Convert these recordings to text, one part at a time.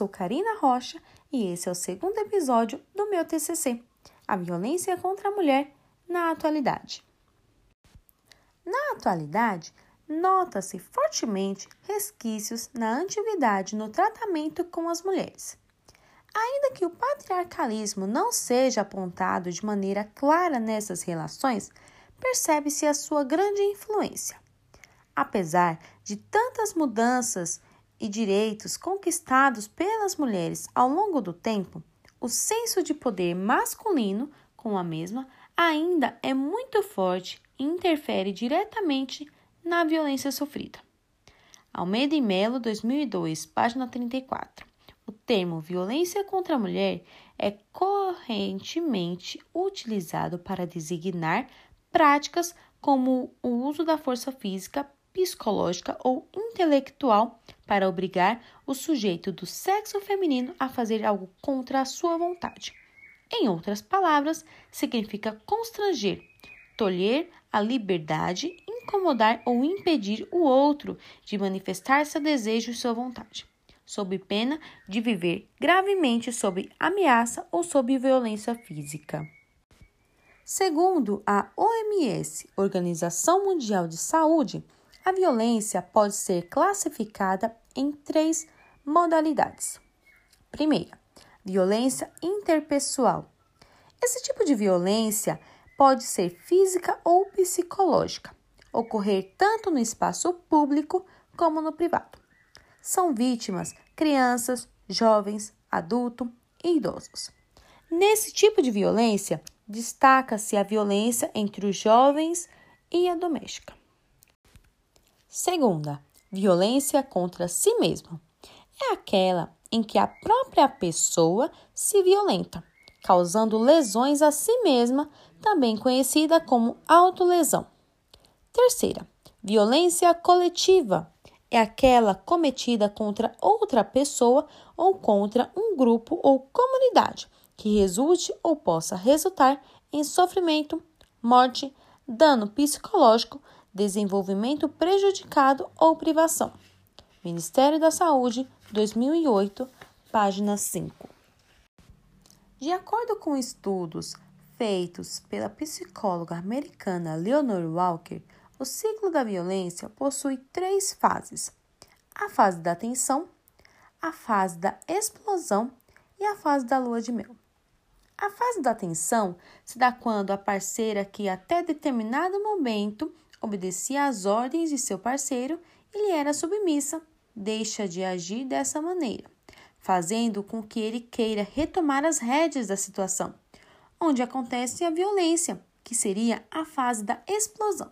sou Karina Rocha e esse é o segundo episódio do meu TCC, A Violência contra a Mulher na Atualidade. Na atualidade, nota-se fortemente resquícios na antiguidade no tratamento com as mulheres. Ainda que o patriarcalismo não seja apontado de maneira clara nessas relações, percebe-se a sua grande influência. Apesar de tantas mudanças e direitos conquistados pelas mulheres ao longo do tempo, o senso de poder masculino com a mesma ainda é muito forte e interfere diretamente na violência sofrida. Almeida e Melo, 2002, página 34. O termo violência contra a mulher é correntemente utilizado para designar práticas como o uso da força física psicológica ou intelectual para obrigar o sujeito do sexo feminino a fazer algo contra a sua vontade. Em outras palavras, significa constranger, tolher a liberdade, incomodar ou impedir o outro de manifestar seu desejo e sua vontade, sob pena de viver gravemente sob ameaça ou sob violência física. Segundo a OMS, Organização Mundial de Saúde, a violência pode ser classificada em três modalidades. Primeira, violência interpessoal. Esse tipo de violência pode ser física ou psicológica, ocorrer tanto no espaço público como no privado. São vítimas crianças, jovens, adultos e idosos. Nesse tipo de violência, destaca-se a violência entre os jovens e a doméstica. Segunda, violência contra si mesmo. É aquela em que a própria pessoa se violenta, causando lesões a si mesma, também conhecida como autolesão. Terceira, violência coletiva. É aquela cometida contra outra pessoa ou contra um grupo ou comunidade, que resulte ou possa resultar em sofrimento, morte, dano psicológico, desenvolvimento prejudicado ou privação. Ministério da Saúde, 2008, página 5. De acordo com estudos feitos pela psicóloga americana Leonore Walker, o ciclo da violência possui três fases: a fase da tensão, a fase da explosão e a fase da lua de mel. A fase da tensão se dá quando a parceira que até determinado momento obedecia às ordens de seu parceiro e lhe era submissa, deixa de agir dessa maneira, fazendo com que ele queira retomar as rédeas da situação, onde acontece a violência, que seria a fase da explosão.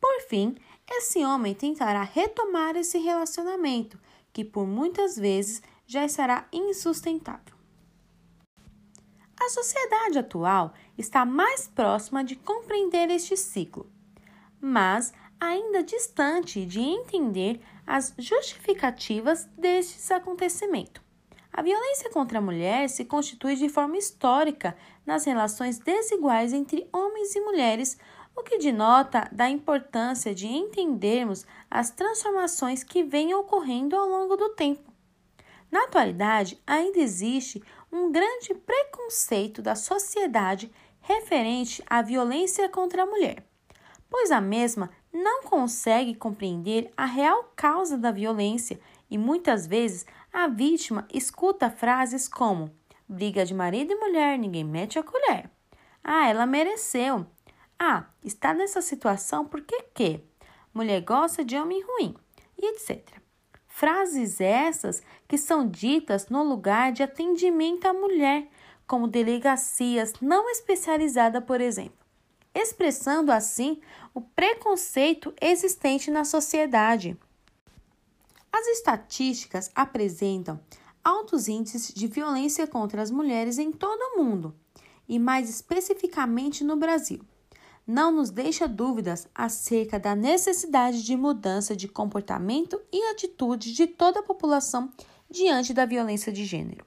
Por fim, esse homem tentará retomar esse relacionamento, que por muitas vezes já estará insustentável. A sociedade atual está mais próxima de compreender este ciclo mas ainda distante de entender as justificativas destes acontecimentos. A violência contra a mulher se constitui de forma histórica nas relações desiguais entre homens e mulheres, o que denota da importância de entendermos as transformações que vêm ocorrendo ao longo do tempo. Na atualidade, ainda existe um grande preconceito da sociedade referente à violência contra a mulher pois a mesma não consegue compreender a real causa da violência e muitas vezes a vítima escuta frases como: briga de marido e mulher, ninguém mete a colher. Ah, ela mereceu. Ah, está nessa situação porque quê? Mulher gosta de homem ruim, e etc. Frases essas que são ditas no lugar de atendimento à mulher, como delegacias não especializadas, por exemplo expressando assim o preconceito existente na sociedade. As estatísticas apresentam altos índices de violência contra as mulheres em todo o mundo e, mais especificamente, no Brasil. Não nos deixa dúvidas acerca da necessidade de mudança de comportamento e atitude de toda a população diante da violência de gênero.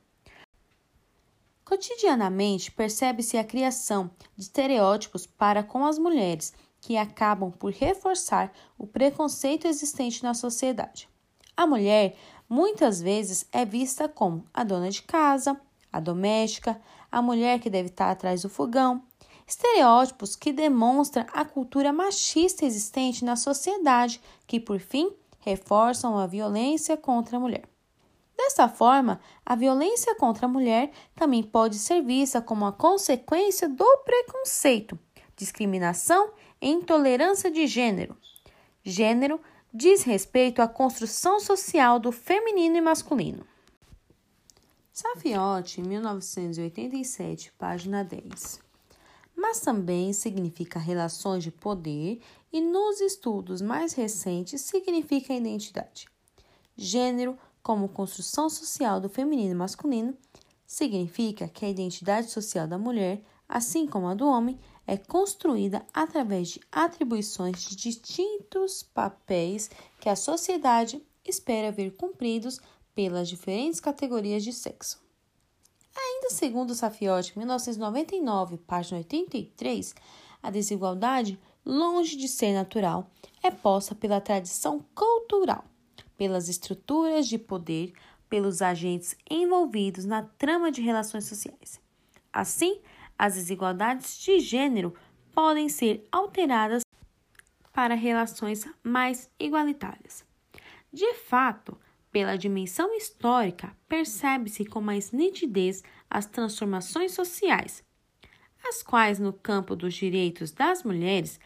Cotidianamente, percebe-se a criação de estereótipos para com as mulheres, que acabam por reforçar o preconceito existente na sociedade. A mulher muitas vezes é vista como a dona de casa, a doméstica, a mulher que deve estar atrás do fogão. Estereótipos que demonstram a cultura machista existente na sociedade, que, por fim, reforçam a violência contra a mulher. Dessa forma, a violência contra a mulher também pode ser vista como a consequência do preconceito, discriminação e intolerância de gênero. Gênero diz respeito à construção social do feminino e masculino. Safiotti, 1987, página 10. Mas também significa relações de poder e nos estudos mais recentes significa identidade. Gênero como construção social do feminino e masculino, significa que a identidade social da mulher, assim como a do homem, é construída através de atribuições de distintos papéis que a sociedade espera ver cumpridos pelas diferentes categorias de sexo. Ainda segundo Safiotti, 1999, página 83, a desigualdade, longe de ser natural, é posta pela tradição cultural pelas estruturas de poder, pelos agentes envolvidos na trama de relações sociais. Assim, as desigualdades de gênero podem ser alteradas para relações mais igualitárias. De fato, pela dimensão histórica, percebe-se com mais nitidez as transformações sociais, as quais, no campo dos direitos das mulheres,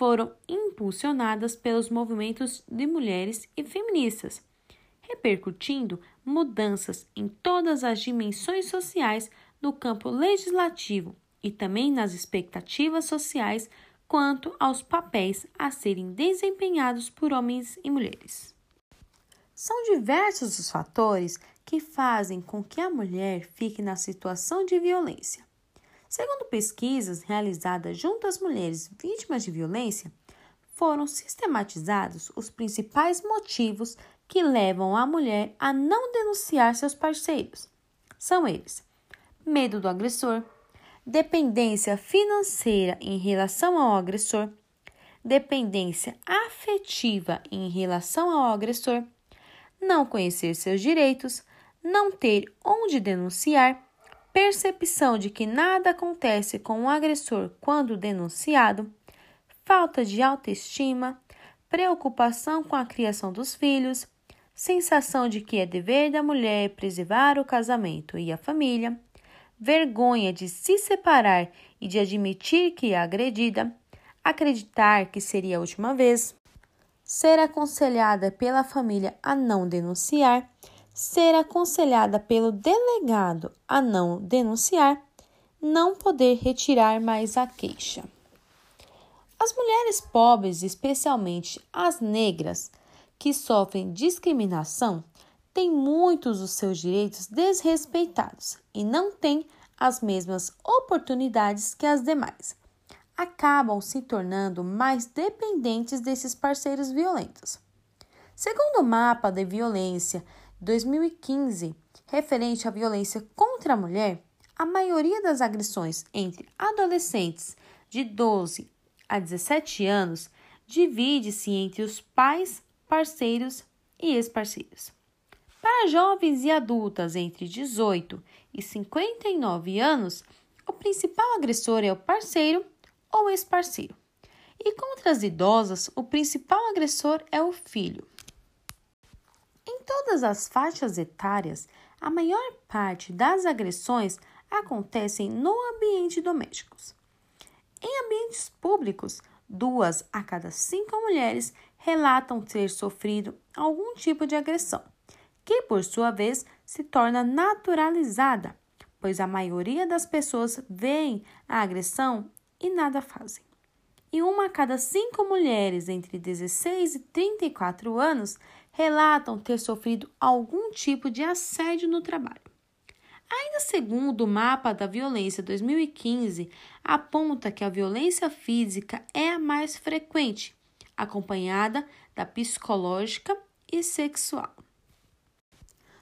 foram impulsionadas pelos movimentos de mulheres e feministas, repercutindo mudanças em todas as dimensões sociais do campo legislativo e também nas expectativas sociais quanto aos papéis a serem desempenhados por homens e mulheres. São diversos os fatores que fazem com que a mulher fique na situação de violência. Segundo pesquisas realizadas junto às mulheres vítimas de violência, foram sistematizados os principais motivos que levam a mulher a não denunciar seus parceiros. São eles: medo do agressor, dependência financeira em relação ao agressor, dependência afetiva em relação ao agressor, não conhecer seus direitos, não ter onde denunciar percepção de que nada acontece com o agressor quando denunciado, falta de autoestima, preocupação com a criação dos filhos, sensação de que é dever da mulher preservar o casamento e a família, vergonha de se separar e de admitir que é agredida, acreditar que seria a última vez, ser aconselhada pela família a não denunciar ser aconselhada pelo delegado a não denunciar, não poder retirar mais a queixa. As mulheres pobres, especialmente as negras, que sofrem discriminação, têm muitos dos seus direitos desrespeitados e não têm as mesmas oportunidades que as demais. Acabam se tornando mais dependentes desses parceiros violentos. Segundo o mapa de violência 2015, referente à violência contra a mulher, a maioria das agressões entre adolescentes de 12 a 17 anos divide-se entre os pais, parceiros e ex-parceiros. Para jovens e adultas entre 18 e 59 anos, o principal agressor é o parceiro ou ex-parceiro. E contra as idosas, o principal agressor é o filho. Todas as faixas etárias, a maior parte das agressões acontecem no ambiente doméstico. Em ambientes públicos, duas a cada cinco mulheres relatam ter sofrido algum tipo de agressão, que por sua vez se torna naturalizada, pois a maioria das pessoas veem a agressão e nada fazem. E uma a cada cinco mulheres entre 16 e 34 anos relatam ter sofrido algum tipo de assédio no trabalho. Ainda segundo o mapa da violência 2015, aponta que a violência física é a mais frequente, acompanhada da psicológica e sexual.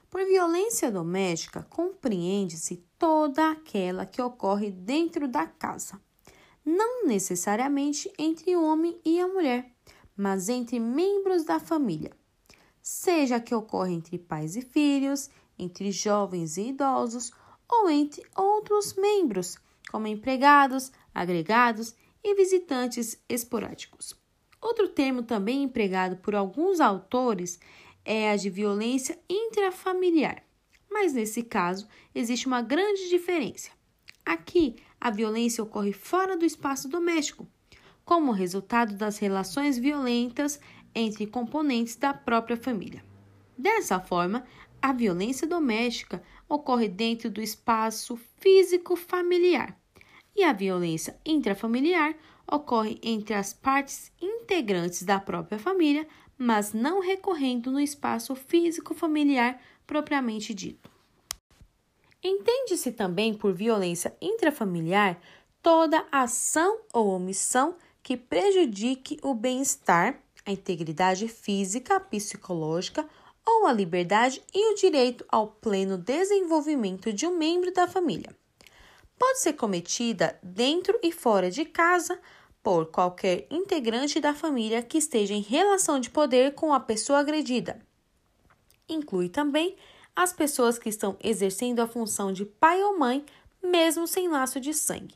Por violência doméstica, compreende-se toda aquela que ocorre dentro da casa, não necessariamente entre o homem e a mulher, mas entre membros da família, seja que ocorra entre pais e filhos, entre jovens e idosos ou entre outros membros, como empregados, agregados e visitantes esporádicos. Outro termo também empregado por alguns autores é a de violência intrafamiliar, mas nesse caso existe uma grande diferença. Aqui, a violência ocorre fora do espaço doméstico, como resultado das relações violentas entre componentes da própria família. Dessa forma, a violência doméstica ocorre dentro do espaço físico familiar e a violência intrafamiliar ocorre entre as partes integrantes da própria família, mas não recorrendo no espaço físico familiar propriamente dito. Entende-se também por violência intrafamiliar toda ação ou omissão que prejudique o bem-estar, a integridade física, psicológica ou a liberdade e o direito ao pleno desenvolvimento de um membro da família. Pode ser cometida dentro e fora de casa por qualquer integrante da família que esteja em relação de poder com a pessoa agredida. Inclui também as pessoas que estão exercendo a função de pai ou mãe, mesmo sem laço de sangue.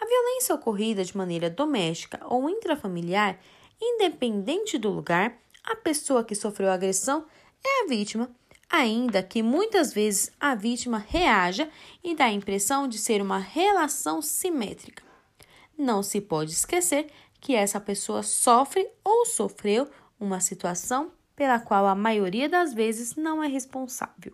A violência ocorrida de maneira doméstica ou intrafamiliar, independente do lugar, a pessoa que sofreu a agressão é a vítima, ainda que muitas vezes a vítima reaja e dá a impressão de ser uma relação simétrica. Não se pode esquecer que essa pessoa sofre ou sofreu uma situação pela qual a maioria das vezes não é responsável.